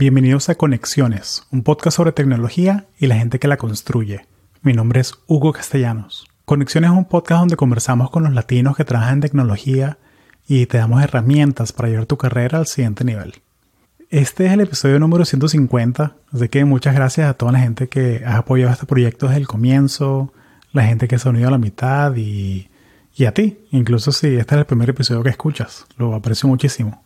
Bienvenidos a Conexiones, un podcast sobre tecnología y la gente que la construye. Mi nombre es Hugo Castellanos. Conexiones es un podcast donde conversamos con los latinos que trabajan en tecnología y te damos herramientas para llevar tu carrera al siguiente nivel. Este es el episodio número 150, así que muchas gracias a toda la gente que ha apoyado este proyecto desde el comienzo, la gente que se ha unido a la mitad y, y a ti, incluso si este es el primer episodio que escuchas, lo aprecio muchísimo.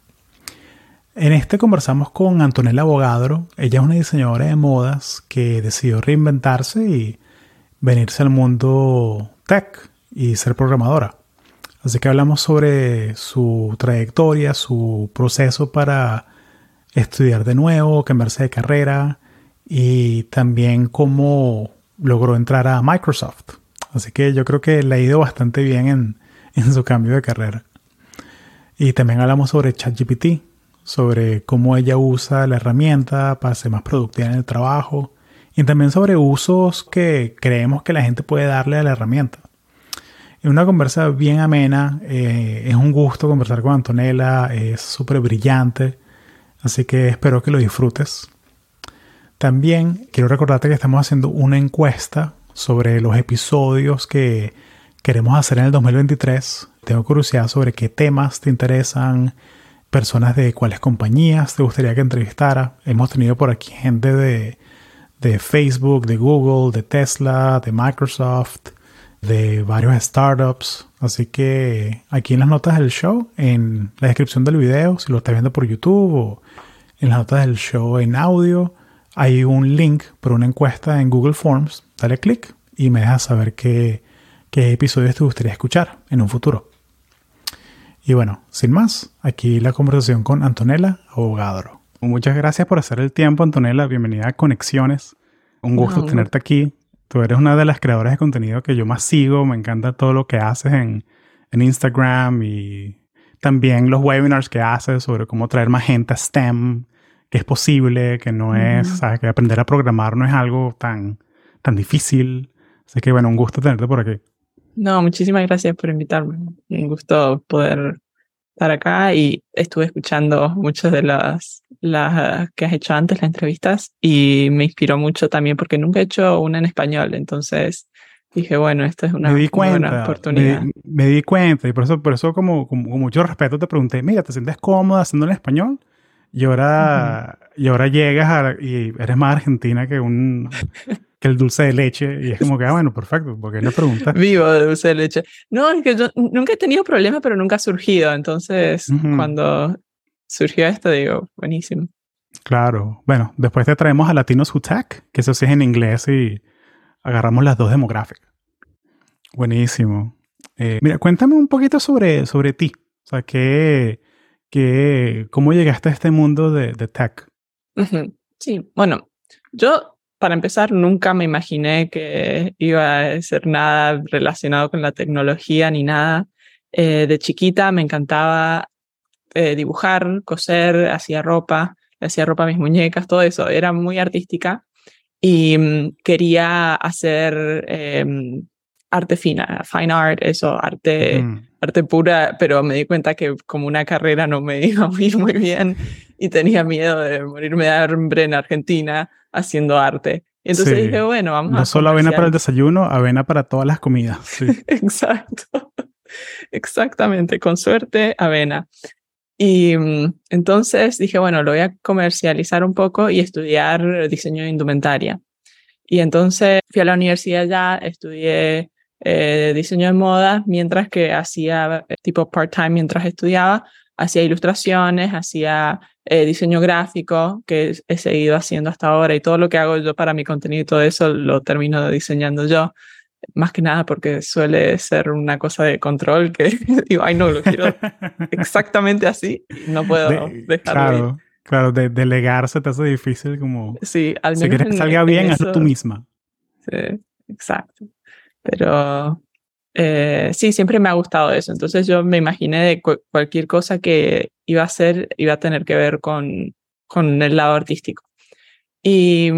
En este conversamos con Antonella Bogadro. Ella es una diseñadora de modas que decidió reinventarse y venirse al mundo tech y ser programadora. Así que hablamos sobre su trayectoria, su proceso para estudiar de nuevo, cambiarse de carrera y también cómo logró entrar a Microsoft. Así que yo creo que le ha ido bastante bien en, en su cambio de carrera. Y también hablamos sobre ChatGPT, sobre cómo ella usa la herramienta para ser más productiva en el trabajo y también sobre usos que creemos que la gente puede darle a la herramienta. Es una conversa bien amena, eh, es un gusto conversar con Antonella, es súper brillante, así que espero que lo disfrutes. También quiero recordarte que estamos haciendo una encuesta sobre los episodios que queremos hacer en el 2023. Tengo curiosidad sobre qué temas te interesan, personas de cuáles compañías te gustaría que entrevistara. Hemos tenido por aquí gente de, de Facebook, de Google, de Tesla, de Microsoft, de varios startups. Así que aquí en las notas del show, en la descripción del video, si lo estás viendo por YouTube o en las notas del show en audio, hay un link para una encuesta en Google Forms. Dale clic y me dejas saber qué, qué episodios te gustaría escuchar en un futuro. Y bueno, sin más, aquí la conversación con Antonella Abogadro. Muchas gracias por hacer el tiempo, Antonella. Bienvenida a Conexiones. Un gusto tenerte aquí. Tú eres una de las creadoras de contenido que yo más sigo. Me encanta todo lo que haces en, en Instagram y también los webinars que haces sobre cómo traer más gente a STEM, que es posible, que no es, sabes, que aprender a programar no es algo tan, tan difícil. Así que bueno, un gusto tenerte por aquí. No, muchísimas gracias por invitarme. Un gusto poder estar acá y estuve escuchando muchas de las, las que has hecho antes, las entrevistas, y me inspiró mucho también porque nunca he hecho una en español, entonces dije, bueno, esta es una, buena oportunidad. Me, di cuenta y por eso, por eso como, con mucho respeto te pregunté, mira, ¿te sientes cómoda haciendo en español? Y ahora, y ahora llegas y eres más argentina que un que el dulce de leche. Y es como que, ah, bueno, perfecto, porque no preguntas. Vivo de dulce de leche. No, es que yo nunca he tenido problemas, pero nunca ha surgido. Entonces, cuando surgió esto, digo, buenísimo. Claro. Bueno, después te traemos a Latinos Who Tech, que eso sí es en inglés y agarramos las dos demográficas. Buenísimo. Eh, mira, cuéntame un poquito sobre, sobre ti. O sea, ¿qué, qué, ¿cómo llegaste a este mundo de, de tech? Sí, bueno, yo para empezar, nunca me imaginé que iba a ser nada relacionado con la tecnología ni nada. Eh, de chiquita me encantaba eh, dibujar, coser, hacía ropa, hacía ropa a mis muñecas, todo eso. Era muy artística y mm, quería hacer em, arte fina, fine art, eso, arte, mm. arte pura, pero me di cuenta que como una carrera no me iba a ir muy bien y tenía miedo de morirme de hambre en Argentina haciendo arte. Y entonces dije, bueno, vamos a... No solo avena para el desayuno, avena para todas las comidas. Exacto. Exactamente, con suerte, avena. Y mm, entonces dije, bueno, lo voy a comercializar un poco y estudiar diseño de indumentaria. Y entonces fui a la universidad ya, estudié eh, diseño de moda, mientras que hacía eh, tipo part-time mientras estudiaba, hacía ilustraciones, hacía eh, diseño gráfico, que he seguido haciendo hasta ahora, y todo lo que hago yo para mi contenido y todo eso lo termino diseñando yo. Más que nada porque suele ser una cosa de control que digo, ay, no, lo quiero exactamente así, no puedo dejarlo. Claro, claro, de, delegarse te hace difícil como... Sí, al menos. Si quieres que salga bien, hazlo tú misma. Sí, exacto. Pero eh, sí, siempre me ha gustado eso. Entonces yo me imaginé de cualquier cosa que iba a hacer, iba a tener que ver con, con el lado artístico. Y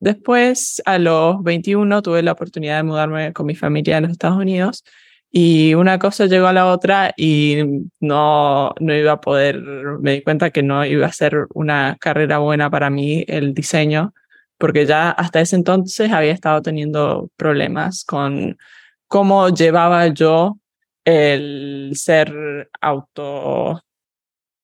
después, a los 21, tuve la oportunidad de mudarme con mi familia a los Estados Unidos Y una cosa llegó a la otra y no, no iba a poder, me di cuenta que no iba a ser una carrera buena para mí el diseño, porque ya hasta ese entonces había estado teniendo problemas con cómo llevaba yo el ser auto,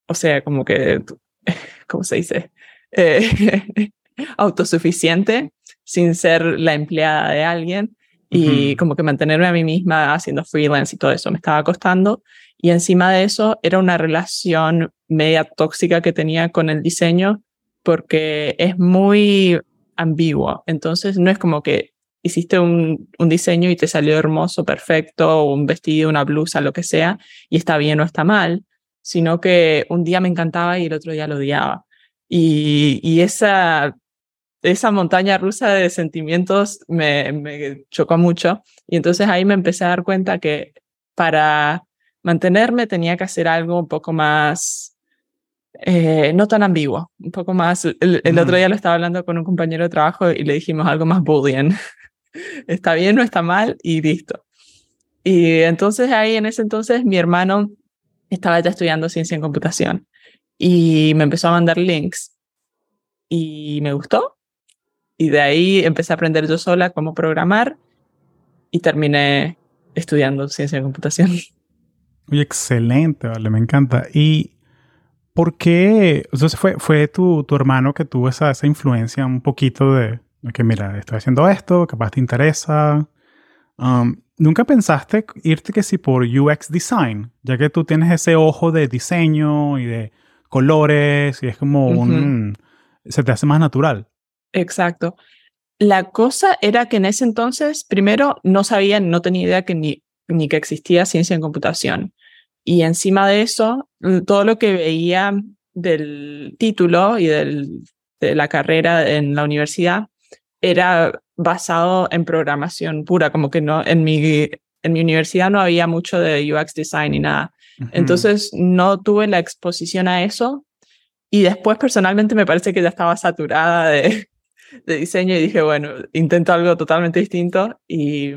o sea, como que, ¿cómo se dice? Eh, autosuficiente sin ser la empleada de alguien y como que mantenerme a mí misma haciendo freelance y todo eso me estaba costando. Y encima de eso era una relación media tóxica que tenía con el diseño porque es muy ambiguo. Entonces no es como que hiciste un, diseño y te salió hermoso, perfecto, un vestido, una blusa, lo que sea, y está bien o está mal, sino que un día me encantaba y el otro día lo odiaba. Y, y esa, esa montaña rusa de sentimientos me, me chocó mucho. Y entonces ahí me empecé a dar cuenta que para mantenerme tenía que hacer algo un poco más eh, no tan ambiguo, un poco más. El, el, otro día lo estaba hablando con un compañero de trabajo y le dijimos algo más Boolean. está bien, no está mal y listo. Y entonces ahí en ese entonces mi hermano estaba ya estudiando ciencia en computación y me empezó a mandar links y me gustó. Y de ahí empecé a aprender yo sola cómo programar y terminé estudiando ciencia en computación. Muy excelente, vale, me encanta. ¿Y por qué? Entonces fue, fue tu, tu hermano que tuvo esa, esa influencia un poquito de, que mira, estoy haciendo esto, capaz te interesa. Um, ¿Nunca pensaste irte que si por UX design, ya que tú tienes ese ojo de diseño y de colores y es como un... se te hace más natural? Exacto. La cosa era que en ese entonces, primero, no sabía, no tenía idea que ni, ni que existía ciencia en computación. Y encima de eso, todo lo que veía del título y del, de la carrera en la universidad era basado en programación pura, como que no, en mi, en mi universidad no había mucho de UX design ni nada. Entonces no tuve la exposición a eso y después personalmente me parece que ya estaba saturada de, de diseño y dije, bueno, intento algo totalmente distinto y,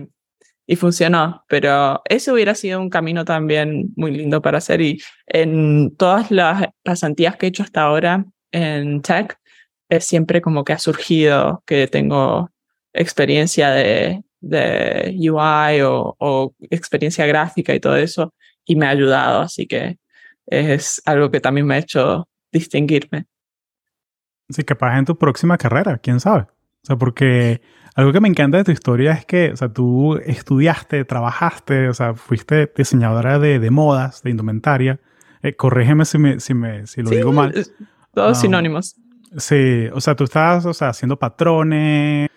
y funcionó, pero eso hubiera sido un camino también muy lindo para hacer y en todas las pasantías que he hecho hasta ahora en tech, es siempre como que ha surgido que tengo experiencia de, de UI o, o, experiencia gráfica y todo eso y me ha ayudado, así que es algo que también me ha hecho distinguirme. Sí, capaz en tu próxima carrera, quién sabe. O sea, porque algo que me encanta de tu historia es que, o sea, tú estudiaste, trabajaste, o sea, fuiste diseñadora de, de modas, de indumentaria. Eh, corrígeme si, me, si, me, si lo digo mal. Todos um, sinónimos. Sí, o sea, tú estás, o sea, haciendo patrones,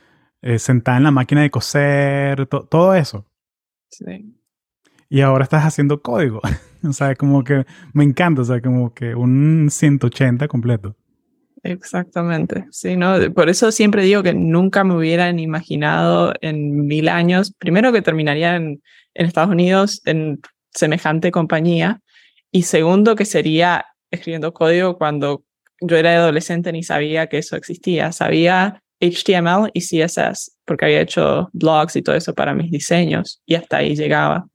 eh, sentada en la máquina de coser, todo eso. Sí. Y ahora estás haciendo código. o sea, como que me encanta, o sea, como que un 180 completo. Exactamente, sí, ¿no? Por eso siempre digo que nunca me hubieran imaginado en mil años, primero que terminaría en, Estados Unidos en semejante compañía y segundo que sería escribiendo código cuando yo era adolescente ni sabía que eso existía. Sabía HTML y CSS porque había hecho blogs y todo eso para mis diseños y hasta ahí llegaba.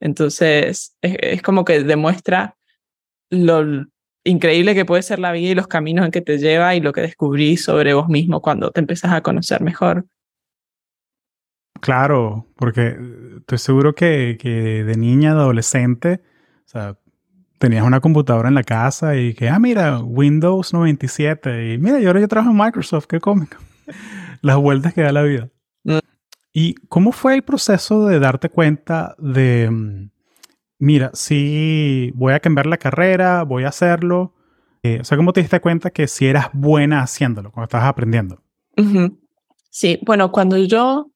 Entonces, es, es como que demuestra lo increíble que puede ser la vida y los caminos en que te lleva y lo que descubrí sobre vos mismo cuando te empezás a conocer mejor. Claro, porque estoy seguro que, que de niña, de adolescente, o sea, tenías una computadora en la casa y que, ah, mira, Windows 97 y mira, yo ahora yo trabajo en Microsoft, qué cómico. Las vueltas que da la vida. Mm. ¿Y cómo fue el proceso de darte cuenta de, mm, mira, si voy a cambiar la carrera, voy a hacerlo? Eh, o sea, ¿cómo te diste cuenta que si eras buena haciéndolo cuando estabas aprendiendo? Sí, bueno, cuando yo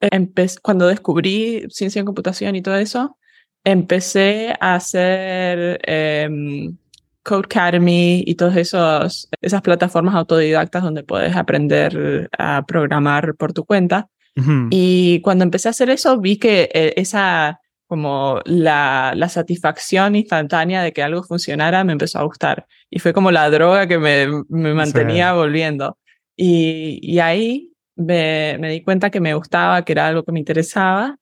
empecé, cuando descubrí ciencia en computación y todo eso, empecé a hacer eh, Code Academy y todas esas plataformas autodidactas donde puedes aprender a programar por tu cuenta. Y cuando empecé a hacer eso, vi que eh, esa, como la, la, satisfacción instantánea de que algo funcionara me empezó a gustar. Y fue como la droga que me, me mantenía volviendo. Y, y ahí me, me, di cuenta que me gustaba, que era algo que me interesaba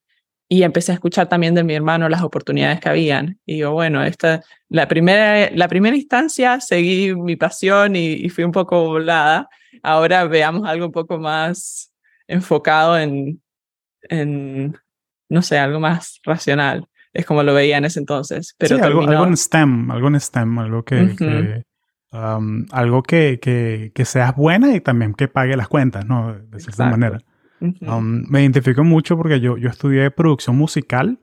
y empecé a escuchar también de mi hermano las oportunidades que habían. Y digo, bueno, esta, la, primera, la primera instancia seguí mi pasión y, y fui un poco volada. Ahora veamos algo un poco más enfocado en, en, no sé, algo más racional. Es como lo veía en ese entonces. Pero sí, algo, algo, en STEM, algo en STEM, algo que, uh -huh. que um, algo que, que, que, seas buena y también que pague las cuentas, ¿no? De cierta Exacto. manera. Uh -huh. um, me identifico mucho porque yo, yo estudié producción musical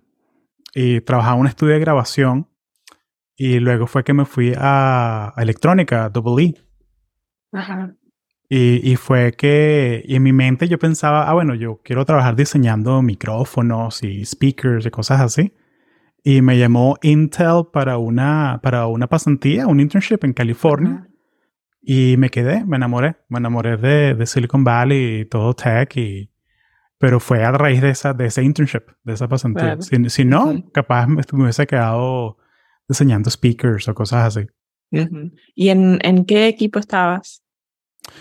y trabajaba en un estudio de grabación y luego fue que me fui a, a electrónica, Double E. Ajá. Y, y, fue que y en mi mente yo pensaba, ah, bueno, yo quiero trabajar diseñando micrófonos y speakers y cosas así. Y me llamó Intel para una, para una pasantía, un internship en California. Uh -huh. Y me quedé, me enamoré. Me enamoré de, de, Silicon Valley y todo tech. Y, pero fue a raíz de, esa, de ese internship, de esa pasantía. Claro. Si, si, no, uh -huh. capaz me, me, hubiese quedado diseñando speakers o cosas así. Uh -huh. ¿Y en, en qué equipo estabas?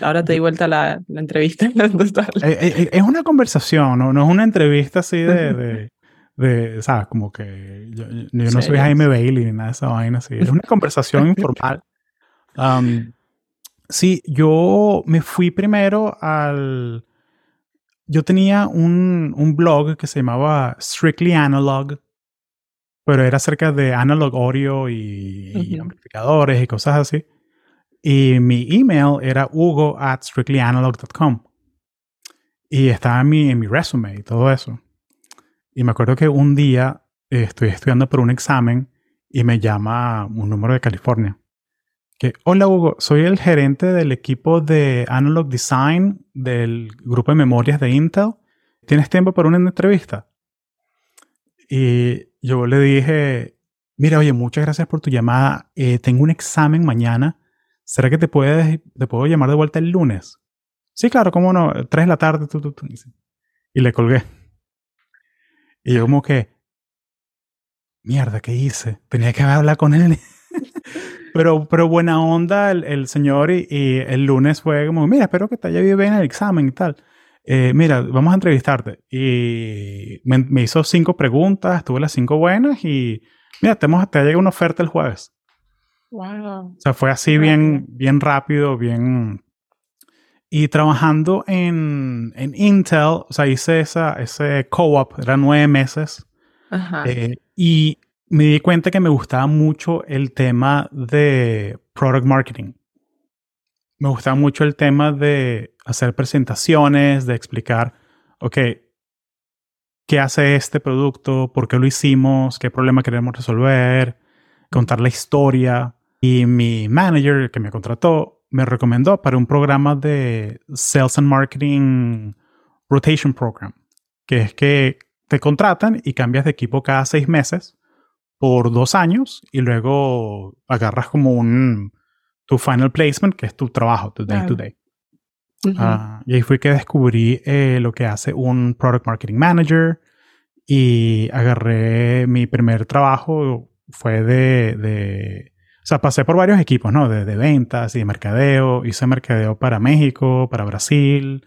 Ahora te di vuelta la, la entrevista. es una conversación, ¿no? no es una entrevista así de, de, de ¿sabes? Como que yo, yo no soy Jaime Bailey ni nada de esa vaina así. Es una conversación informal. Um, sí, yo me fui primero al... Yo tenía un, un blog que se llamaba Strictly Analog, pero era acerca de analog audio y, uh -huh. y amplificadores y cosas así. Y mi email era hugo at strictlyanalog.com. Y estaba en mi, en mi resume y todo eso. Y me acuerdo que un día eh, estoy estudiando por un examen y me llama un número de California. Que, hola Hugo, soy el gerente del equipo de Analog Design del grupo de memorias de Intel. ¿Tienes tiempo para una entrevista? Y yo le dije, mira, oye, muchas gracias por tu llamada. Eh, tengo un examen mañana ¿será que te, puedes, te puedo llamar de vuelta el lunes? Sí, claro, cómo no, tres de la tarde. Y le colgué. Y yo como que, mierda, ¿qué hice? Tenía que hablar con él. pero, pero buena onda el, el señor y, y, el lunes fue como, mira, espero que te haya ido bien el examen y tal. Eh, mira, vamos a entrevistarte. Y me, me, hizo cinco preguntas, tuve las cinco buenas y mira, te, hemos, te llega una oferta el jueves. Wow. O sea, fue así wow. bien, bien rápido, bien... Y trabajando en, en Intel, o sea, hice esa, ese co-op, eran nueve meses. Ajá. Eh, y me di cuenta que me gustaba mucho el tema de product marketing. Me gustaba mucho el tema de hacer presentaciones, de explicar, ok, qué hace este producto, por qué lo hicimos, qué problema queremos resolver, contar la historia. Y mi manager que me contrató me recomendó para un programa de Sales and Marketing Rotation Program, que es que te contratan y cambias de equipo cada seis meses por dos años y luego agarras como un tu final placement, que es tu trabajo, tu day to day. Uh -huh. uh, y ahí fue que descubrí eh, lo que hace un Product Marketing Manager y agarré mi primer trabajo, fue de, de sea, pasé por varios equipos, ¿no? De, de, ventas y de mercadeo. Hice mercadeo para México, para Brasil.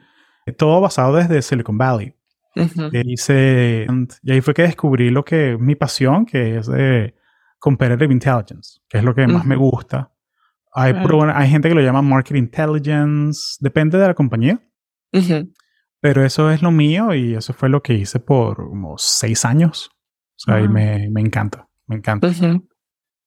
Todo basado desde Silicon Valley. Uh -huh. hice, y ahí fue que descubrí lo que mi pasión, que es de Competitive Intelligence, que es lo que uh -huh. más me gusta. Hay, uh hay gente que lo llama Market Intelligence, depende de la compañía. -huh. Pero eso es lo mío y eso fue lo que hice por como seis años. O sea, y me, me encanta, me encanta.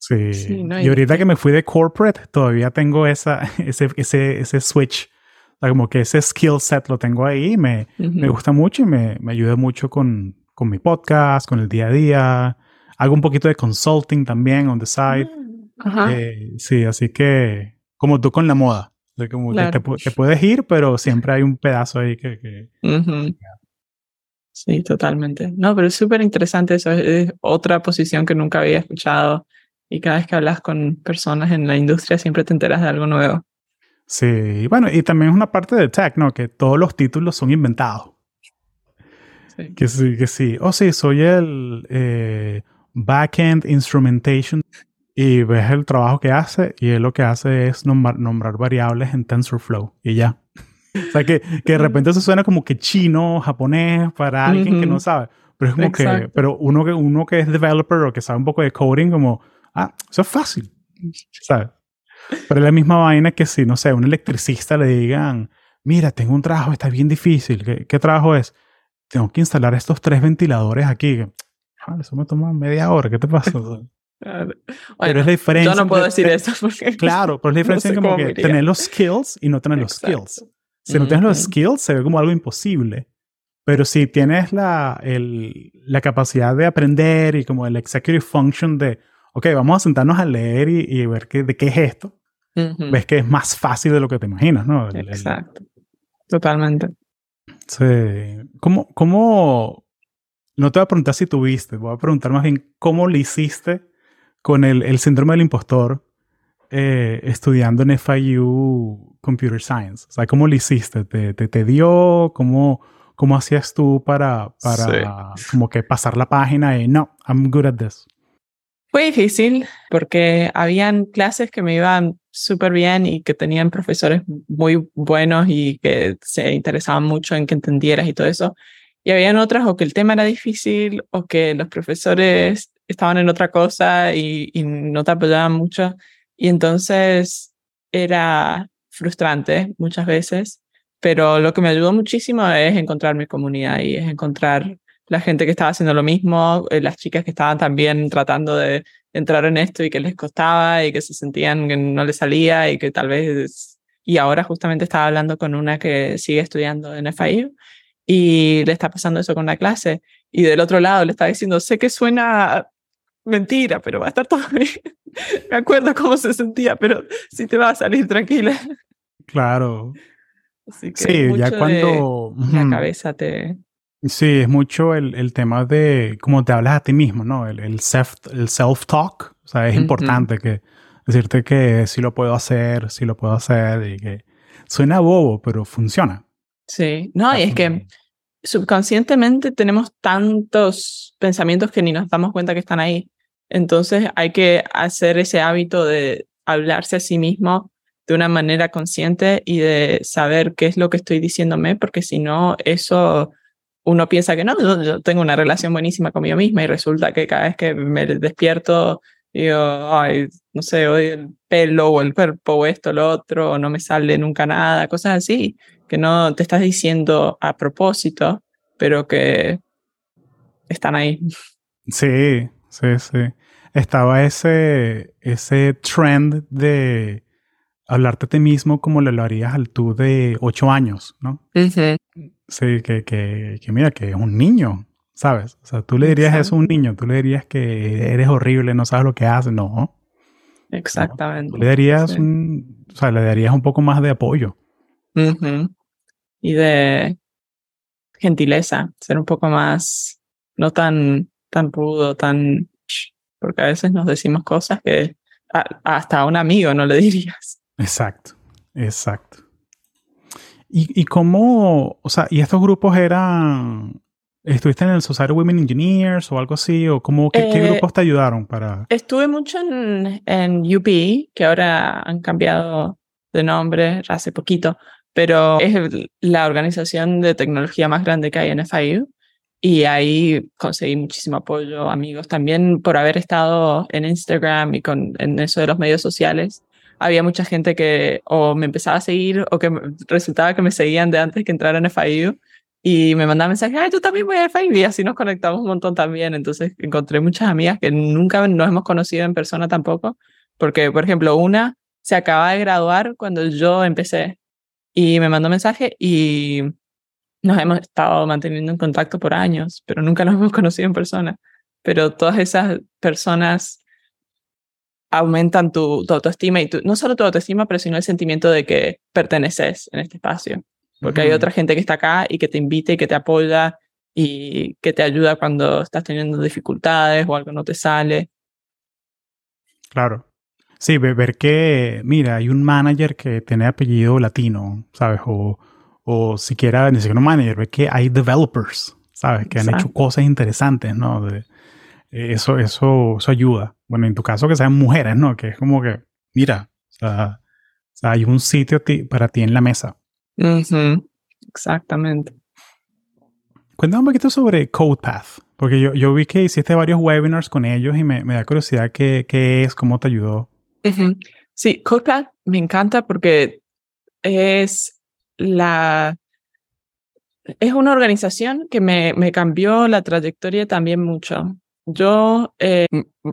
Sí. sí no, y ahorita que me fui de corporate, todavía tengo esa, ese, ese, ese switch. O sea, como que ese skill set lo tengo ahí. Me, uh -huh. me gusta mucho y me, me ayuda mucho con, con, mi podcast, con el día a día. Hago un poquito de consulting también on the side. Uh -huh. eh, sí, así que como tú con la moda. O sea, como claro. que te, te, puedes ir, pero siempre hay un pedazo ahí que... que uh -huh. Sí, totalmente. No, pero es súper interesante eso. Es otra posición que nunca había escuchado y cada vez que hablas con personas en la industria siempre te enteras de algo nuevo. Sí, bueno, y también es una parte de tech, ¿no? Que todos los títulos son inventados. Sí. Que sí, que sí. Oh, sí, soy el eh, backend instrumentation y ves el trabajo que hace y él lo que hace es nombrar, nombrar variables en TensorFlow y ya. o sea, que, que de repente eso suena como que chino, japonés, para alguien uh -huh. que no sabe. Pero es como que, pero uno que, uno que es developer o que sabe un poco de coding, como, ah, eso es fácil, ¿sabes? Pero es la misma vaina que si, no sé, un electricista le digan, mira, tengo un trabajo, está bien difícil. ¿Qué, qué trabajo es? Tengo que instalar estos tres ventiladores aquí. Ah, eso me toma media hora, ¿qué te pasa? pero es la diferencia. Yo no puedo decir eso porque. Claro, pero es la diferencia no como que tener los skills y no tener los skills. Si no tienes los skills, se ve como algo imposible. Pero si tienes la, el, la capacidad de aprender y como el executive function de, ok, vamos a sentarnos a leer y, y ver qué, de qué es esto, ves que es más fácil de lo que te imaginas, ¿no? Exacto. Totalmente. Sí. ¿Cómo, ¿Cómo, no te voy a preguntar si tuviste, voy a preguntar más bien cómo lo hiciste con el, el síndrome del impostor eh, estudiando en FIU Computer Science? O sea, ¿cómo lo hiciste? ¿Te, te, te dio? ¿Cómo, ¿Cómo hacías tú para, para como que pasar la página y no, I'm good at this? Fue difícil porque habían clases que me iban súper bien y que tenían profesores muy buenos y que se interesaban mucho en que entendieras y todo eso. Y habían otras o que el tema era difícil o que los profesores estaban en otra cosa y, no te apoyaban mucho. Y entonces era frustrante muchas veces pero lo que me ayudó muchísimo es encontrar mi comunidad y es encontrar la gente que estaba haciendo lo mismo, eh, las chicas que estaban también tratando de entrar en esto y que les costaba y que se sentían que no les salía y que tal vez... Y ahora justamente estaba hablando con una que sigue estudiando en FIU y le está pasando eso con la clase y del otro lado le está diciendo, sé que suena mentira, pero va a estar todo bien. Me acuerdo cómo se sentía, pero sí te va a salir tranquila. Claro, sí, ya cuando... La cabeza te... Sí, es mucho el, el, tema de cómo te hablas a ti mismo, ¿no? El, el self-talk. El self o sea, es importante que decirte que sí lo puedo hacer, sí lo puedo hacer y que suena bobo, pero funciona. Sí, no, y es que subconscientemente tenemos tantos pensamientos que ni nos damos cuenta que están ahí. Entonces hay que hacer ese hábito de hablarse a sí mismo de una manera consciente y de saber qué es lo que estoy diciéndome, porque si no, eso uno piensa que no, yo, tengo una relación buenísima conmigo misma y resulta que cada vez que me despierto, digo, ay, no sé, odio el pelo o el cuerpo o esto, lo otro, o no me sale nunca nada, cosas así, que no te estás diciendo a propósito, pero que están ahí. Sí, sí, sí. Estaba ese, ese trend de hablarte a ti mismo como le lo harías al tú de ocho años, ¿no? Sí. Sí, que, que, que, mira, que es un niño, ¿sabes? O sea, tú le dirías eso a un niño, tú le dirías que eres horrible, no sabes lo que haces, no. Exactamente. Tú le darías un, o sea, le darías un poco más de apoyo. Y de gentileza, ser un poco más, no tan, tan rudo, tan, porque a veces nos decimos cosas que hasta a un amigo no le dirías. Exacto, exacto. ¿Y, y cómo, o sea, y estos grupos eran, estuviste en el Society of Women Engineers o algo así, o cómo, qué, qué eh, grupos te ayudaron para? Estuve mucho en, en UP, que ahora han cambiado de nombre hace poquito, pero es la organización de tecnología más grande que hay en FIU. Y ahí conseguí muchísimo apoyo, amigos, también por haber estado en Instagram y con, en eso de los medios sociales había mucha gente que o me empezaba a seguir o que resultaba que me seguían de antes que entrara en FIU y me mandaba mensajes, ay, tú también voy a FIU y así nos conectamos un montón también. Entonces encontré muchas amigas que nunca nos hemos conocido en persona tampoco, porque, por ejemplo, una se acaba de graduar cuando yo empecé y me mandó mensaje y nos hemos estado manteniendo en contacto por años, pero nunca nos hemos conocido en persona. Pero todas esas personas aumentan tu, autoestima y tu, no solo tu autoestima, pero sino el sentimiento de que perteneces en este espacio. Porque hay otra gente que está acá y que te invita y que te apoya y que te ayuda cuando estás teniendo dificultades o algo no te sale. Claro. Sí, ver que, mira, hay un manager que tiene apellido latino, ¿sabes? O, o siquiera, ni siquiera un manager, ver que hay developers, ¿sabes? Que han hecho cosas interesantes, ¿no? De, eso, eso, eso ayuda. Bueno, en tu caso que sean mujeres, ¿no? Que es como que, mira, o sea, hay un sitio para ti en la mesa. Exactamente. Cuéntame un poquito sobre CodePath. Porque yo, yo vi que hiciste varios webinars con ellos y me, me da curiosidad qué, qué es, cómo te ayudó. Sí, CodePath me encanta porque es la... Es una organización que me, me cambió la trayectoria también mucho. Yo, eh,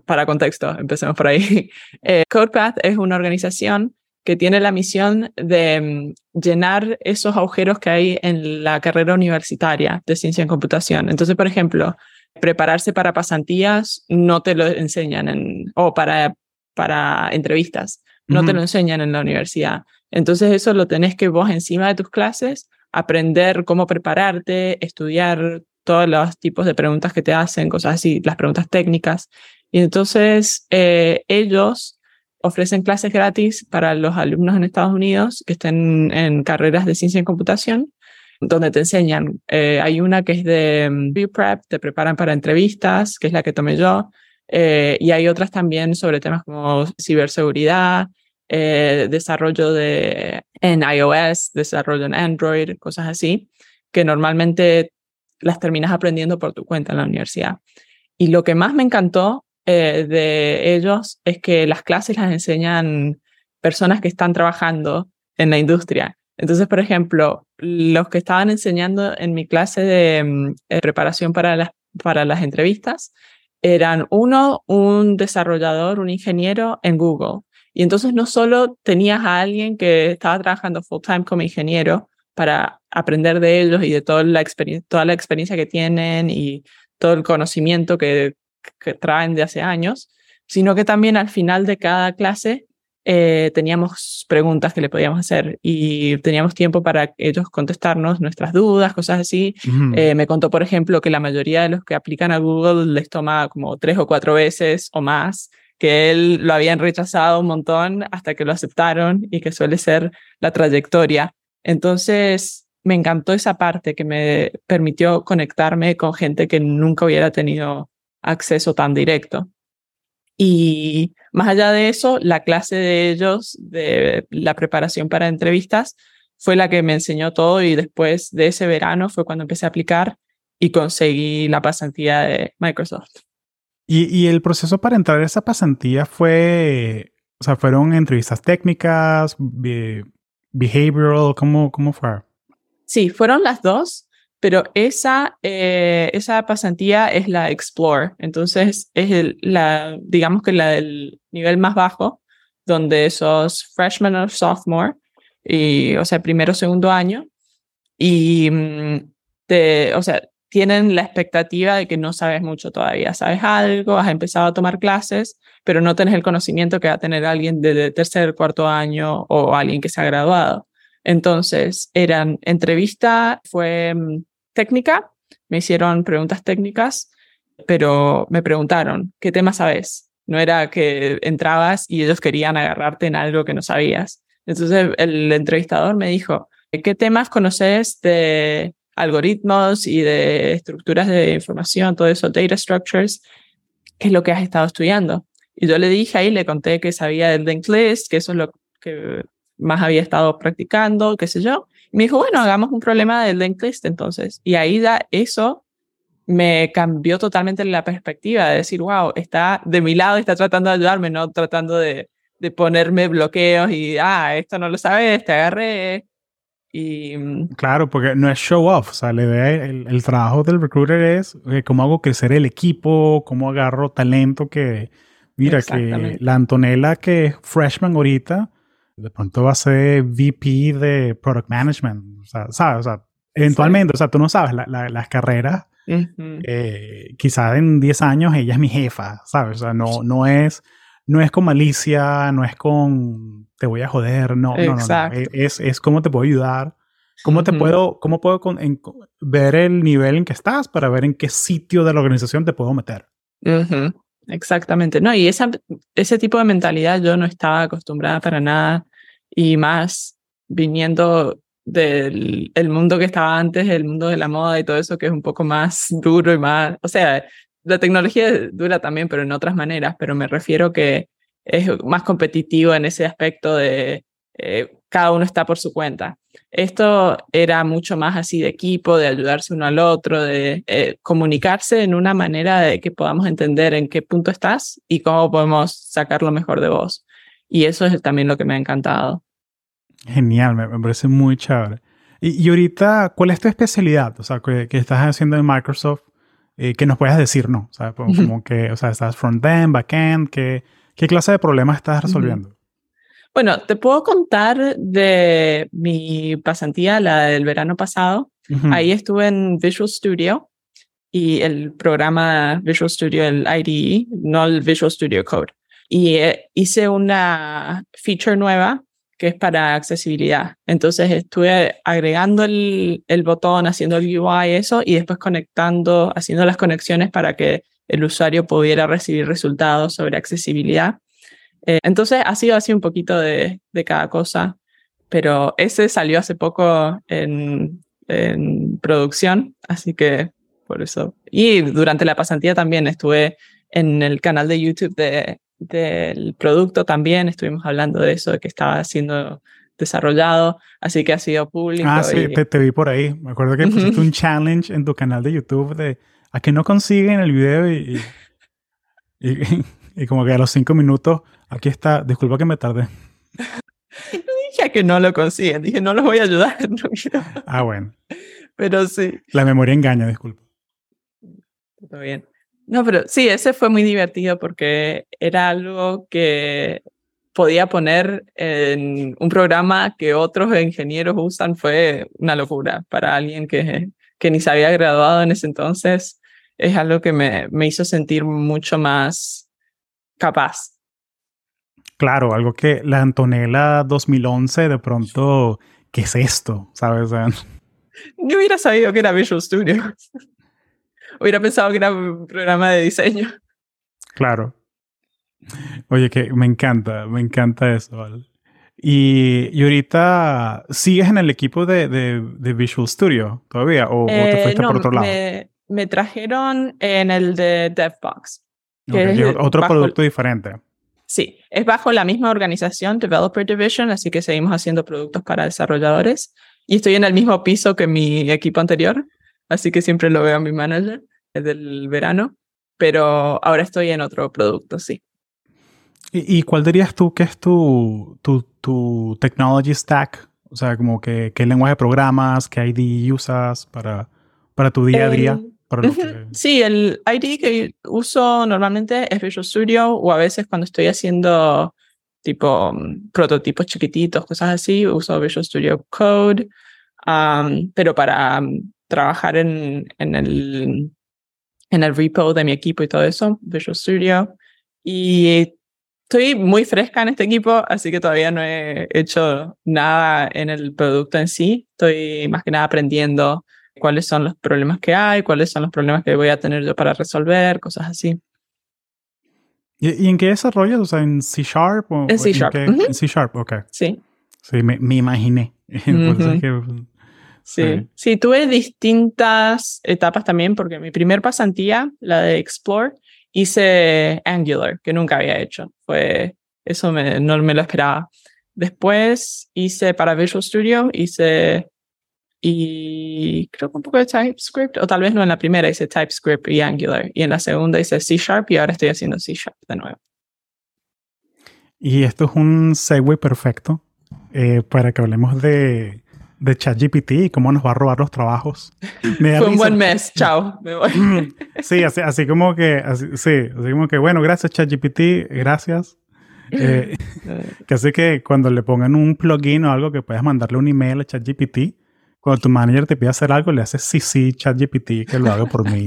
para contexto, empecemos por ahí. Eh, CodePath es una organización que tiene la misión de mm, llenar esos agujeros que hay en la carrera universitaria de ciencia en computación. Entonces, por ejemplo, prepararse para pasantías no te lo enseñan en, o para, para entrevistas, no te lo enseñan en la universidad. Entonces, eso lo tenés que vos encima de tus clases aprender cómo prepararte, estudiar todos los tipos de preguntas que te hacen, cosas así, las preguntas técnicas. Y entonces eh, ellos ofrecen clases gratis para los alumnos en Estados Unidos que estén en carreras de ciencia en computación, donde te enseñan. Eh, hay una que es de um, Prep, te preparan para entrevistas, que es la que tomé yo, eh, y hay otras también sobre temas como ciberseguridad, eh, desarrollo de, en iOS, desarrollo en Android, cosas así, que normalmente las terminas aprendiendo por tu cuenta en la universidad. Y lo que más me encantó eh, de ellos es que las clases las enseñan personas que están trabajando en la industria. Entonces, por ejemplo, los que estaban enseñando en mi clase de mm, eh, preparación para las, para las entrevistas eran uno, un desarrollador, un ingeniero en Google. Y entonces no solo tenías a alguien que estaba trabajando full time como ingeniero para aprender de ellos y de toda la, toda la experiencia que tienen y todo el conocimiento que que traen de hace años, sino que también al final de cada clase eh, teníamos preguntas que le podíamos hacer y teníamos tiempo para ellos contestarnos nuestras dudas, cosas así. Eh, me contó, por ejemplo, que la mayoría de los que aplican a Google les toma como tres o cuatro veces o más, que él lo habían rechazado un montón hasta que lo aceptaron y que suele ser la trayectoria. Entonces, me encantó esa parte que me permitió conectarme con gente que nunca hubiera tenido acceso tan directo. Y más allá de eso, la clase de ellos, de la preparación para entrevistas, fue la que me enseñó todo y después de ese verano fue cuando empecé a aplicar y conseguí la pasantía de Microsoft. ¿Y, el proceso para entrar a esa pasantía fue, o sea, fueron entrevistas técnicas, behavioral, ¿cómo, cómo fue? Sí, fueron las dos pero esa, eh, esa pasantía es la Explore, entonces es la, digamos que la del nivel más bajo, donde sos freshman o sophomore, y, o sea, primero o segundo año, y mm, te, o sea, tienen la expectativa de que no sabes mucho todavía, sabes algo, has empezado a tomar clases, pero no tenés el conocimiento que va a tener alguien de tercer, cuarto año o alguien que se ha graduado. Entonces, eran entrevista, fue mm, técnica, me hicieron preguntas técnicas, pero me preguntaron, ¿qué tema sabes? No era que entrabas y ellos querían agarrarte en algo que no sabías. Entonces el entrevistador me dijo, ¿qué temas conoces de algoritmos y de estructuras de información, todo eso, data structures? ¿Qué es lo que has estado estudiando? Y yo le dije ahí, le conté que sabía del linked list, que eso es lo que más había estado practicando, qué sé yo. Me dijo, bueno, hagamos un problema del linked list entonces. Y ahí da eso me cambió totalmente la perspectiva de decir, wow, está de mi lado, está tratando de ayudarme, no tratando de, de ponerme bloqueos y, ah, esto no lo sabes, te agarré. Y... Mm, claro, porque no es show off, o sea, la idea, el, el trabajo del recruiter es eh, cómo hago crecer el equipo, cómo agarro talento que, mira, que la Antonella que es freshman ahorita, de pronto va a ser VP de Product Management, o sea, ¿sabes? O sea, eventualmente, o sea, tú no sabes, las carreras, eh, quizás en 10 años ella es mi jefa, ¿sabes? O sea, no, no, es, no es con malicia, no es con te voy a joder, no, no, no, Es, es cómo te puedo ayudar, cómo te puedo, cómo puedo ver el nivel en que estás para ver en qué sitio de la organización te puedo meter. Exactamente, no, y esa, ese tipo de mentalidad yo no estaba acostumbrada para nada y más viniendo del el mundo que estaba antes, el mundo de la moda y todo eso, que es un poco más duro y más, o sea, la tecnología dura también, pero en otras maneras, pero me refiero que es más competitivo en ese aspecto de eh, cada uno está por su cuenta. Esto era mucho más así de equipo, de ayudarse uno al otro, de eh, comunicarse en una manera de que podamos entender en qué punto estás y cómo podemos sacar lo mejor de vos. Y eso es también lo que me ha encantado. Genial, me, parece muy chévere. Y, ahorita, ¿cuál es tu especialidad? O sea, ¿qué, estás haciendo en Microsoft? Eh, ¿Qué nos puedes decir, no? O sea, como, que, o sea, ¿estás front-end, back-end? ¿qué, ¿Qué clase de problemas estás resolviendo? Bueno, te puedo contar de mi pasantía, la del verano pasado. Ahí estuve en Visual Studio y el programa Visual Studio, el IDE, no el Visual Studio Code. Y eh, hice una feature nueva que es para accesibilidad. Entonces estuve agregando el, botón, haciendo el UI, eso, y después conectando, haciendo las conexiones para que el usuario pudiera recibir resultados sobre accesibilidad. Eh, entonces ha sido así un poquito de, de, cada cosa, pero ese salió hace poco en, en, producción, así que por eso. Y durante la pasantía también estuve en el canal de YouTube de, del producto también, estuvimos hablando de eso, de que estaba siendo desarrollado, así que ha sido público. Ah, sí, te, te, vi por ahí. Me acuerdo que pusiste un challenge en tu canal de YouTube de a que no consiguen el video y, y, y como que a los cinco minutos Aquí está, disculpa que me tardé. No dije que no lo consiguen, dije no los voy a ayudar. ah, bueno. Pero sí. La memoria engaña, disculpa. Todo bien. No, pero sí, ese fue muy divertido porque era algo que podía poner en un programa que otros ingenieros usan. Fue una locura para alguien que, que ni se había graduado en ese entonces. Es algo que me, me hizo sentir mucho más capaz Claro, algo que la Antonella 2011 de pronto, ¿qué es esto? ¿Sabes? Yo hubiera sabido que era Visual Studio. Hubiera pensado que era un programa de diseño. Claro. Oye, que me encanta, me encanta eso. Y, y, ahorita, ¿sigues en el equipo de, de, Visual Studio todavía? ¿O, te eh, fuiste por otro lado? Me, me, trajeron en el de DevBox. otro producto diferente. Sí, es bajo la misma organización, Developer Division, así que seguimos haciendo productos para desarrolladores. Y estoy en el mismo piso que mi equipo anterior, así que siempre lo veo a mi manager desde el verano, pero ahora estoy en otro producto, sí. ¿Y, cuál dirías tú que es tu, tu, tu technology stack? O sea, como que, qué lenguaje de programas, qué ID usas para, para tu día a día. Eh, Sí, el ID que uso normalmente es Visual Studio o a veces cuando estoy haciendo tipo mm, prototipos chiquititos, cosas así, uso Visual Studio Code, pero para mm, trabajar en, en, el, en el repo de mi equipo y todo eso, Visual Studio. Y estoy muy fresca en este equipo, así que todavía no he hecho nada en el producto en sí. Estoy más que nada aprendiendo cuáles son los problemas que hay, cuáles son los problemas que voy a tener yo para resolver, cosas así. ¿Y, en qué desarrollas? O sea, ¿en C Sharp? O, en C Sharp. En, C Sharp, ok. Sí. Sí, me, me imaginé. sí. sí. tuve distintas etapas también, porque mi primer pasantía, la de Explore, hice Angular, que nunca había hecho. Fue, eso me, no me lo esperaba. Después hice para Visual Studio, hice y creo que un poco de TypeScript, o tal vez no en la primera hice TypeScript y Angular, y en la segunda hice C Sharp y ahora estoy haciendo C Sharp de nuevo. Y esto es un segue perfecto eh, para que hablemos de, de ChatGPT y cómo nos va a robar los trabajos. Fue un buen mes, chao, me voy. Mm, sí, así, así como que, así, sí, así como que, bueno, gracias ChatGPT, gracias. Eh, que así que cuando le pongan un plugin o algo que puedas mandarle un email a ChatGPT, cuando tu manager te pide hacer algo, le haces sí, sí, ChatGPT, que lo haga por mí.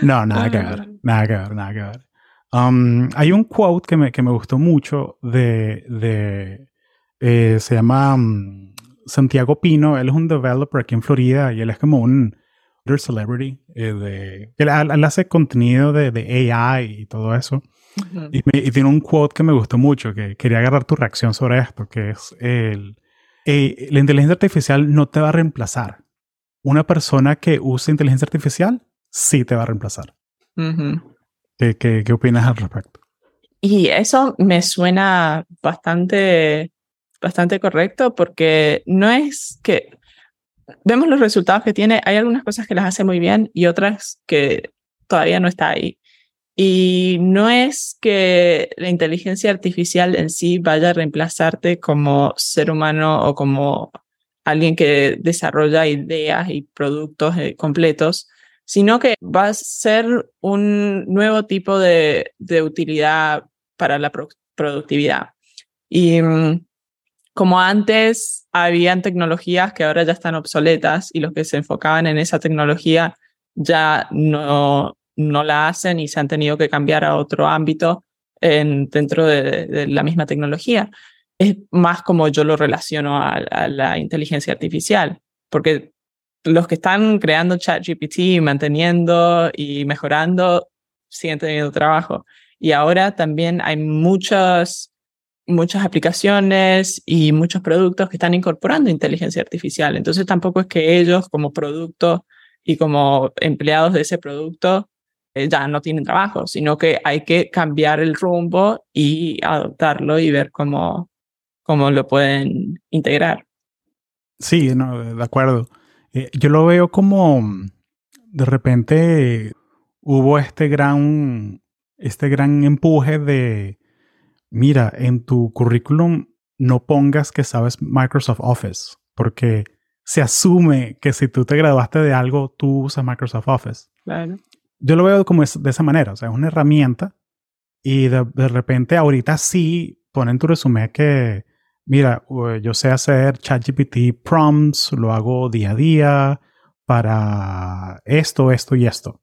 no, nada que ver, nada que ver, nada que ver. Um, hay un quote que me, que me gustó mucho de, de eh, se llama um, Santiago Pino, él es un developer aquí en Florida y él es como un celebrity, eh, de, él, hace contenido de, de, AI y todo eso. y, y, tiene un quote que me gustó mucho, que quería agarrar tu reacción sobre esto, que es el eh, la inteligencia artificial no te va a reemplazar. Una persona que use inteligencia artificial sí te va a reemplazar. ¿Qué, qué, opinas al respecto? Y eso me suena bastante bastante correcto porque no es que vemos los resultados que tiene, hay algunas cosas que las hace muy bien y otras que todavía no está ahí. Y no es que la inteligencia artificial en sí vaya a reemplazarte como ser humano o como alguien que desarrolla ideas y productos eh, completos, sino que va a ser un nuevo tipo de, utilidad para la productividad. Y mm, como antes habían tecnologías que ahora ya están obsoletas y los que se enfocaban en esa tecnología ya no, no la hacen y se han tenido que cambiar a otro ámbito en, dentro de, la misma tecnología. Es más como yo lo relaciono a, la inteligencia artificial, porque los que están creando ChatGPT, manteniendo y mejorando, siguen teniendo trabajo. Y ahora también hay muchas, muchas aplicaciones y muchos productos que están incorporando inteligencia artificial. Entonces tampoco es que ellos como producto y como empleados de ese producto eh, ya no tienen trabajo, sino que hay que cambiar el rumbo y adoptarlo y ver cómo, cómo lo pueden integrar. Sí, no, de acuerdo. Eh, yo lo veo como de repente hubo este gran, este gran empuje de, mira, en tu currículum no pongas que sabes Microsoft Office, porque se asume que si tú te graduaste de algo, tú usas Microsoft Office. Claro yo lo veo como de esa manera, o sea, es una herramienta y de, repente ahorita sí ponen tu resumen que, mira, yo sé hacer ChatGPT prompts, lo hago día a día para esto, esto y esto.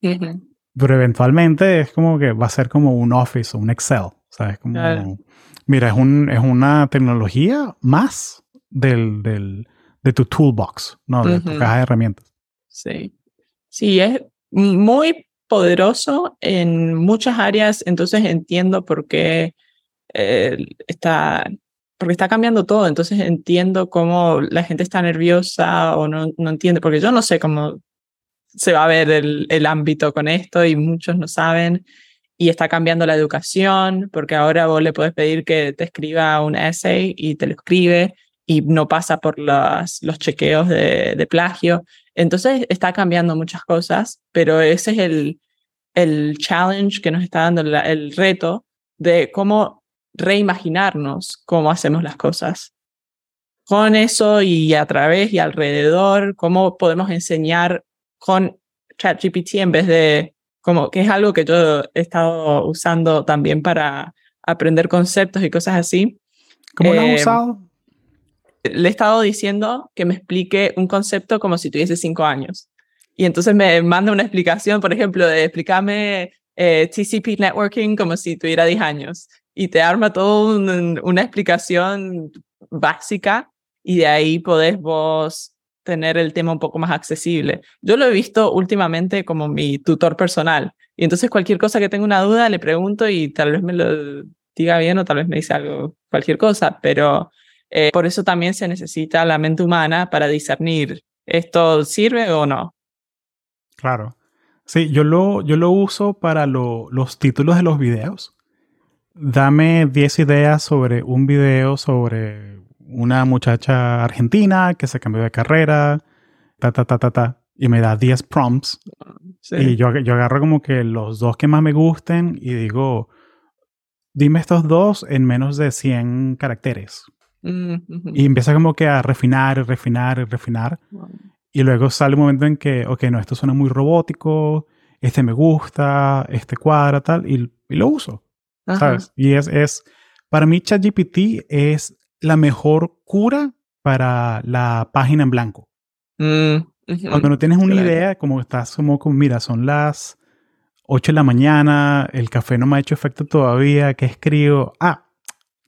Pero eventualmente es como que va a ser como un Office o un Excel, ¿sabes? Como, mira, es, un, es una tecnología más del, del, de tu toolbox, ¿no? De tu caja de herramientas. Sí. Sí, es, muy poderoso en muchas áreas, entonces entiendo por qué eh, está, porque está cambiando todo, entonces entiendo cómo la gente está nerviosa o no, no entiende, porque yo no sé cómo se va a ver el, el ámbito con esto y muchos no saben y está cambiando la educación, porque ahora vos le puedes pedir que te escriba un essay y te lo escribe y no pasa por los, chequeos de, de plagio. Entonces está cambiando muchas cosas, pero ese es el, el challenge que nos está dando, el reto de cómo reimaginarnos cómo hacemos las cosas. Con eso y a través y alrededor, cómo podemos enseñar con ChatGPT en vez de, como que es algo que yo he estado usando también para aprender conceptos y cosas así. ¿Cómo lo has eh, usado? le he estado diciendo que me explique un concepto como si tuviese cinco años. Y entonces me manda una explicación, por ejemplo, de explicarme eh, TCP networking como si tuviera 10 años. Y te arma toda una explicación básica y de ahí podés vos tener el tema un poco más accesible. Yo lo he visto últimamente como mi tutor personal. Y entonces cualquier cosa que tenga una duda le pregunto y tal vez me lo diga bien o tal vez me dice algo, cualquier cosa, pero eh, por eso también se necesita la mente humana para discernir esto sirve o no. Claro. Sí, yo lo, yo lo uso para los títulos de los videos. Dame 10 ideas sobre un video sobre una muchacha argentina que se cambió de carrera, ta, ta, ta, ta, ta, y me da 10 prompts. Y yo, yo agarro como que los dos que más me gusten y digo, dime estos dos en menos de 100 caracteres. Y empieza como que a refinar, refinar, refinar. Y luego sale un momento en que, ok, no, esto suena muy robótico, este me gusta, este cuadra, tal, y, lo uso. ¿Sabes? Y es, es, para mí ChatGPT es la mejor cura para la página en blanco. Mm, Cuando no tienes una idea, como estás como, como, mira, son las 8 de la mañana, el café no me ha hecho efecto todavía, ¿qué escribo? Ah,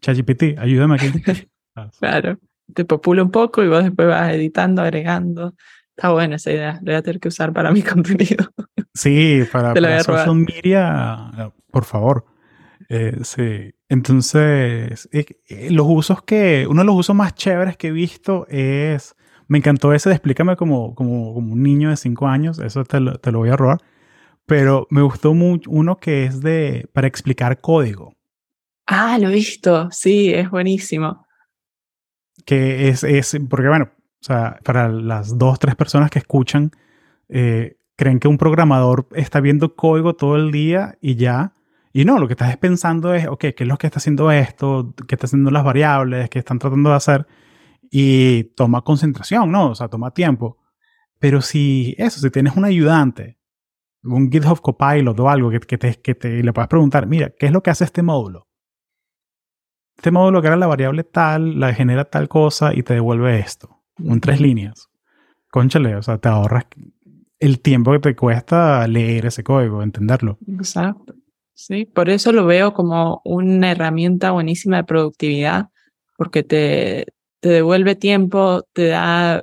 ChatGPT, ayúdame aquí. Claro, te popula un poco y vos después vas editando, agregando. Está buena esa idea, lo voy a tener que usar para mi contenido. Sí, para, para social media, por favor. Eh, sí. Entonces, eh, eh, los usos que, uno de los usos más chéveres que he visto es, me encantó ese de explícame como, como, como un niño de 5 años, eso te lo, te lo voy a robar, pero me gustó mucho uno que es de, para explicar código. Ah, lo he visto, sí, es buenísimo. que es, es, porque bueno, o sea, para las dos, tres personas que escuchan, eh, creen que un programador está viendo código todo el día y ya. Y no, lo que estás pensando es, ok, ¿qué es lo que está haciendo esto? ¿Qué está haciendo las variables? ¿Qué están tratando de hacer? Y toma concentración, ¿no? O sea, toma tiempo. Pero si eso, si tienes un ayudante, un GitHub Copilot o algo que, que, te, que te, le puedas preguntar, mira, ¿qué es lo que hace este módulo? Este módulo que la variable tal, la genera tal cosa y te devuelve esto, en tres líneas. Conchale, o sea, te ahorras el tiempo que te cuesta leer ese código, entenderlo. Exacto. Sí, por eso lo veo como una herramienta buenísima de productividad, porque te, te devuelve tiempo, te da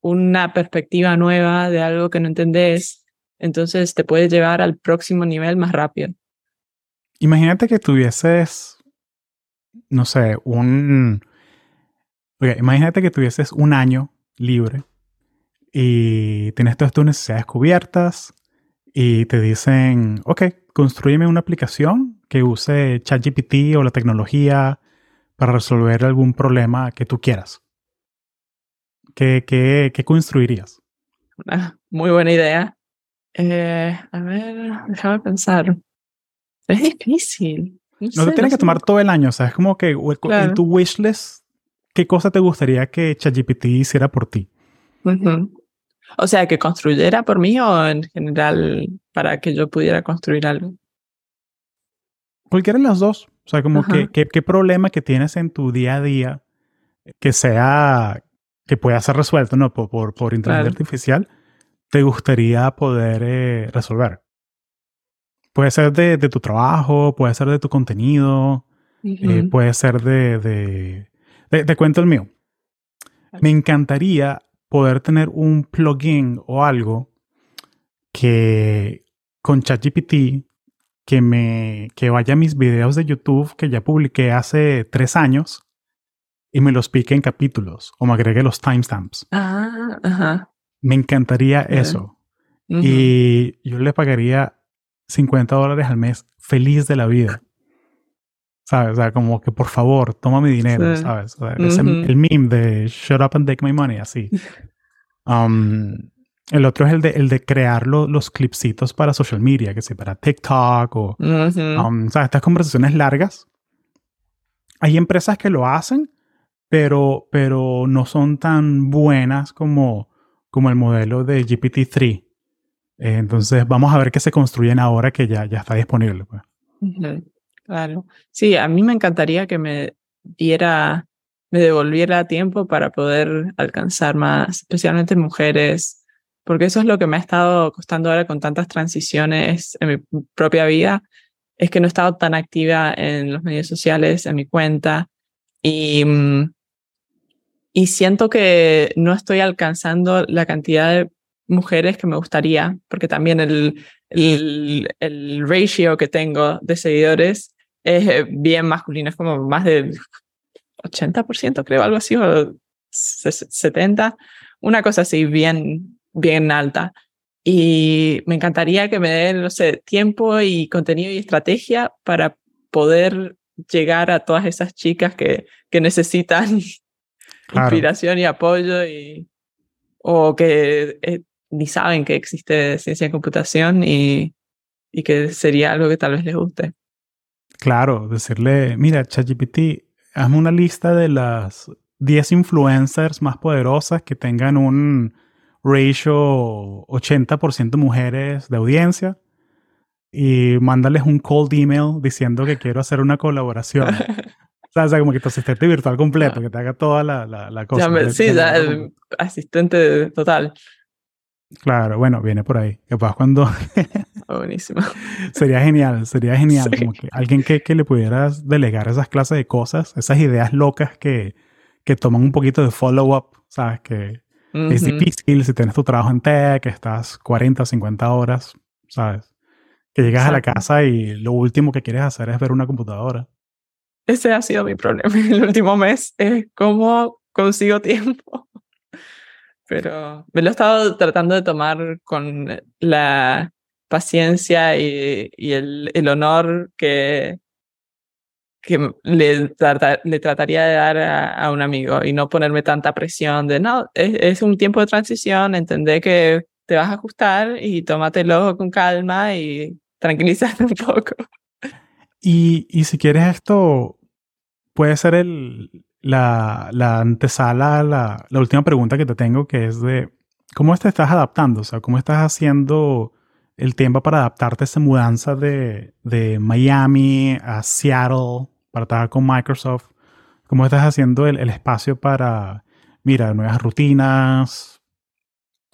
una perspectiva nueva de algo que no entendés, entonces te puede llevar al próximo nivel más rápido. Imagínate que tuvieses, no sé, un... imagínate que tuvieses un año libre y tienes todas tus necesidades cubiertas y te dicen, ok, construyeme una aplicación que use ChatGPT o la tecnología para resolver algún problema que tú quieras. ¿Qué, qué, qué construirías? Una muy buena idea. Eh, a ver, déjame pensar. Es difícil. No, te tienes que tomar todo el año, o sea, es como que en tu wishlist, ¿qué cosa te gustaría que ChatGPT hiciera por ti? O sea, que construyera por mí o en general para que yo pudiera construir algo. Cualquiera de las dos. O sea, como que, qué problema que tienes en tu día a día que sea que pueda ser resuelto ¿no? por, por, inteligencia artificial, te gustaría poder eh, resolver. Puede ser de, de, tu trabajo, puede ser de tu contenido, eh, puede ser de, de, Te cuento el mío. Me encantaría poder tener un plugin o algo que con ChatGPT que me que vaya a mis videos de YouTube que ya publiqué hace tres años y me los pique en capítulos o me agregue los timestamps. Ah, ajá. Me encantaría eso. Y yo le pagaría 50 dólares al mes feliz de la vida. ¿Sabes? O sea, como que por favor, toma mi dinero, ¿sabes? el, meme de shut up and take my money, así. Um, el otro es el de, el de crear los clipsitos para social media, que sea para TikTok o, um, ¿sabes? Estas conversaciones largas. Hay empresas que lo hacen, pero, pero no son tan buenas como, como el modelo de GPT-3. Eh, entonces, vamos a ver qué se construyen ahora que ya, ya está disponible. Pues. Claro. Sí, a mí me encantaría que me diera, me devolviera tiempo para poder alcanzar más, especialmente mujeres, porque eso es lo que me ha estado costando ahora con tantas transiciones en mi propia vida, es que no he estado tan activa en los medios sociales, en mi cuenta, y mm, y siento que no estoy alcanzando la cantidad de mujeres que me gustaría, porque también el, el, el ratio que tengo de seguidores es eh, bien masculino, es como más de 80%, creo, algo así, o 70%, una cosa así, bien, bien alta. Y me encantaría que me den, no sé, tiempo y contenido y estrategia para poder llegar a todas esas chicas que, que necesitan inspiración y apoyo y, o que eh, ni saben que existe ciencia de computación y, y que sería algo que tal vez les guste. Claro, decirle, mira, ChatGPT, hazme una lista de las 10 influencers más poderosas que tengan un ratio 80% mujeres de audiencia y mándales un cold email diciendo que quiero hacer una colaboración. O sea, como que tu asistente virtual completo, que te haga toda la, la, cosa. sí, ya el asistente total. Claro, bueno, viene por ahí. Capaz cuando... Oh, buenísimo. sería genial, sería genial. Como que alguien que, que, le pudieras delegar esas clases de cosas, esas ideas locas que, que toman un poquito de follow-up, ¿sabes? Que es difícil si tienes tu trabajo en tech, que estás 40, 50 horas, ¿sabes? Que llegas a la casa y lo último que quieres hacer es ver una computadora. Ese ha sido mi problema en el último mes, es cómo consigo tiempo. Pero me lo he estado tratando de tomar con la paciencia y, y el, el, honor que, que le, le trataría de dar a, un amigo y no ponerme tanta presión de, no, es, es un tiempo de transición, entender que te vas a ajustar y tómatelo con calma y tranquilízate un poco. Y, y si quieres esto, puede ser el, la, la antesala, la, la última pregunta que te tengo, que es de, ¿cómo te estás adaptando? O sea, ¿cómo estás haciendo el tiempo para adaptarte a esa mudanza de, de Miami a Seattle para trabajar con Microsoft? ¿Cómo estás haciendo el, el espacio para, mira, nuevas rutinas,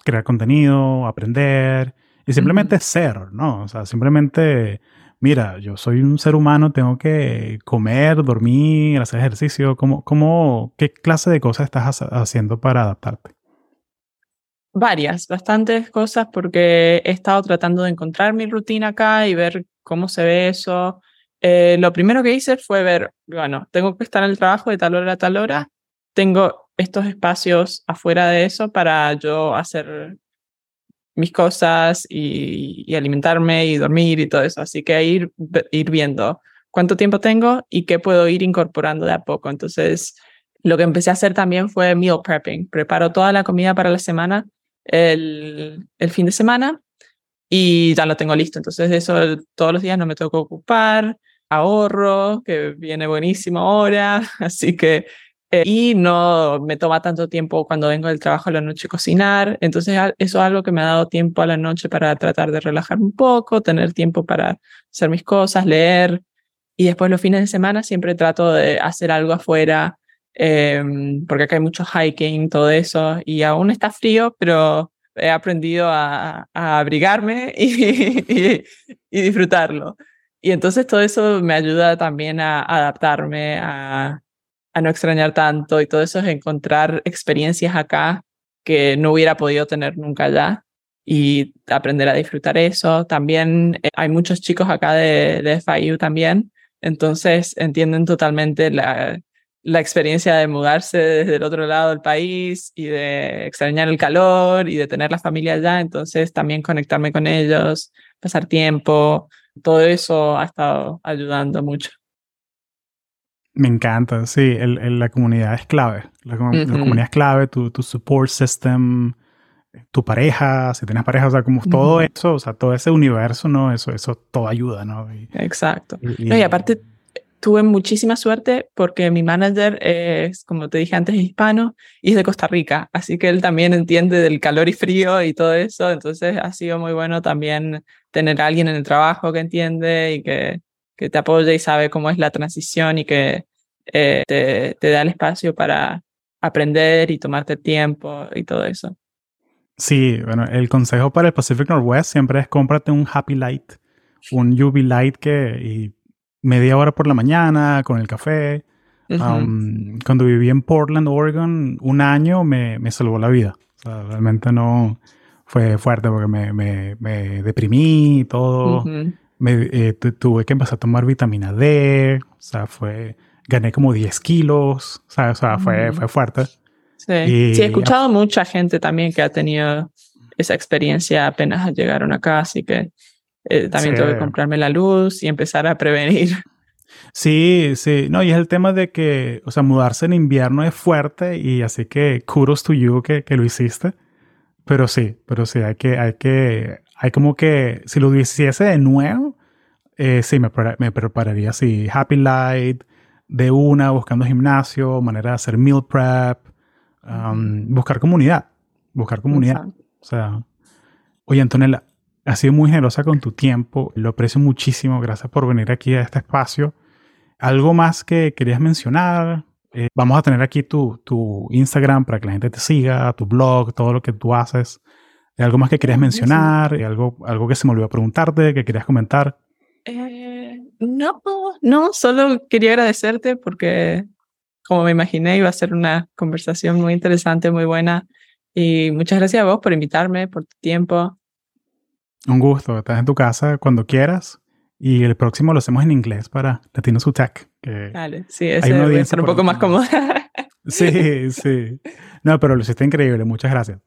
crear contenido, aprender y simplemente ser, ¿no? O sea, simplemente, mira, yo soy un ser humano, tengo que comer, dormir, hacer ejercicio. ¿Cómo, cómo, ¿Qué clase de cosas estás haciendo para adaptarte? Varias, bastantes cosas porque he estado tratando de encontrar mi rutina acá y ver cómo se ve eso. Eh, lo primero que hice fue ver, bueno, tengo que estar en el trabajo de tal hora a tal hora, tengo estos espacios afuera de eso para yo hacer mis cosas y, alimentarme y dormir y todo eso. Así que ir, ir viendo cuánto tiempo tengo y qué puedo ir incorporando de a poco. Entonces, lo que empecé a hacer también fue meal prepping. Preparo toda la comida para la semana el, el fin de semana y ya lo tengo listo. Entonces, eso todos los días no me tengo que ocupar. Ahorro, que viene buenísimo ahora. Así que eh, y no me toma tanto tiempo cuando vengo del trabajo a la noche cocinar. Entonces eso es algo que me ha dado tiempo a la noche para tratar de relajar un poco, tener tiempo para hacer mis cosas, leer. Y después los fines de semana siempre trato de hacer algo afuera, em, porque acá hay mucho hiking, todo eso. Y aún está frío, pero he aprendido a, abrigarme y, y disfrutarlo. Y entonces todo eso me ayuda también a adaptarme a no extrañar tanto y todo eso es encontrar experiencias acá que no hubiera podido tener nunca allá y aprender a disfrutar eso. También eh, hay muchos chicos acá de, de FIU también, entonces entienden totalmente la, la experiencia de mudarse desde el otro lado del país y de extrañar el calor y de tener la familia allá, entonces también conectarme con ellos, pasar tiempo, todo eso ha estado ayudando mucho. Me encanta, sí, el, la comunidad es clave. La, comunidad es clave, tu, tu, support system, tu pareja, si tienes pareja, o sea, como todo eso, o sea, todo ese universo, ¿no? Eso, eso todo ayuda, ¿no? Exacto. Y, y aparte, tuve muchísima suerte porque mi manager es, como te dije antes, hispano y es de Costa Rica, así que él también entiende del calor y frío y todo eso, entonces ha sido muy bueno también tener a alguien en el trabajo que entiende y que, que te apoya y sabe cómo es la transición y que eh, te, da el espacio para aprender y tomarte tiempo y todo eso. Sí, bueno, el consejo para el Pacific Northwest siempre es cómprate un Happy Light, un UV Light que y media hora por la mañana con el café. Um, cuando viví en Portland, Oregon, un año me, me salvó la vida. O sea, realmente no fue fuerte porque me, me, me deprimí y todo. me, eh, tuve que empezar a tomar vitamina D. O sea, fue gané como 10 kilos, o sea, o sea fue, fue fuerte. Sí. sí, he escuchado mucha gente también que ha tenido esa experiencia apenas llegaron acá, así que eh, también tengo que comprarme la luz y empezar a prevenir. Sí, sí, no, y es el tema de que, o sea, mudarse en invierno es fuerte y así que kudos to you que, que lo hiciste, pero sí, pero sí, hay que, hay que, hay como que, si lo hiciese de nuevo, eh, sí, me, me prepararía así, Happy Light, de una, buscando gimnasio, manera de hacer meal prep, um, buscar comunidad, buscar comunidad. O sea, oye Antonella, has sido muy generosa con tu tiempo, lo aprecio muchísimo, gracias por venir aquí a este espacio. ¿Algo más que querías mencionar? Eh, vamos a tener aquí tu, tu, Instagram para que la gente te siga, tu blog, todo lo que tú haces. ¿Algo más que querías mencionar? ¿Algo, algo que se me olvidó preguntarte, que querías comentar? Eh, no, no, solo quería agradecerte porque, como me imaginé, iba a ser una conversación muy interesante, muy buena. Y muchas gracias a vos por invitarme, por tu tiempo. Un gusto, estás en tu casa cuando quieras. Y el próximo lo hacemos en inglés para Latino Tech. Dale, sí, ese debe ser un poco más cómodo. sí, sí. No, pero lo hiciste increíble. Muchas gracias.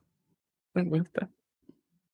Me gusta.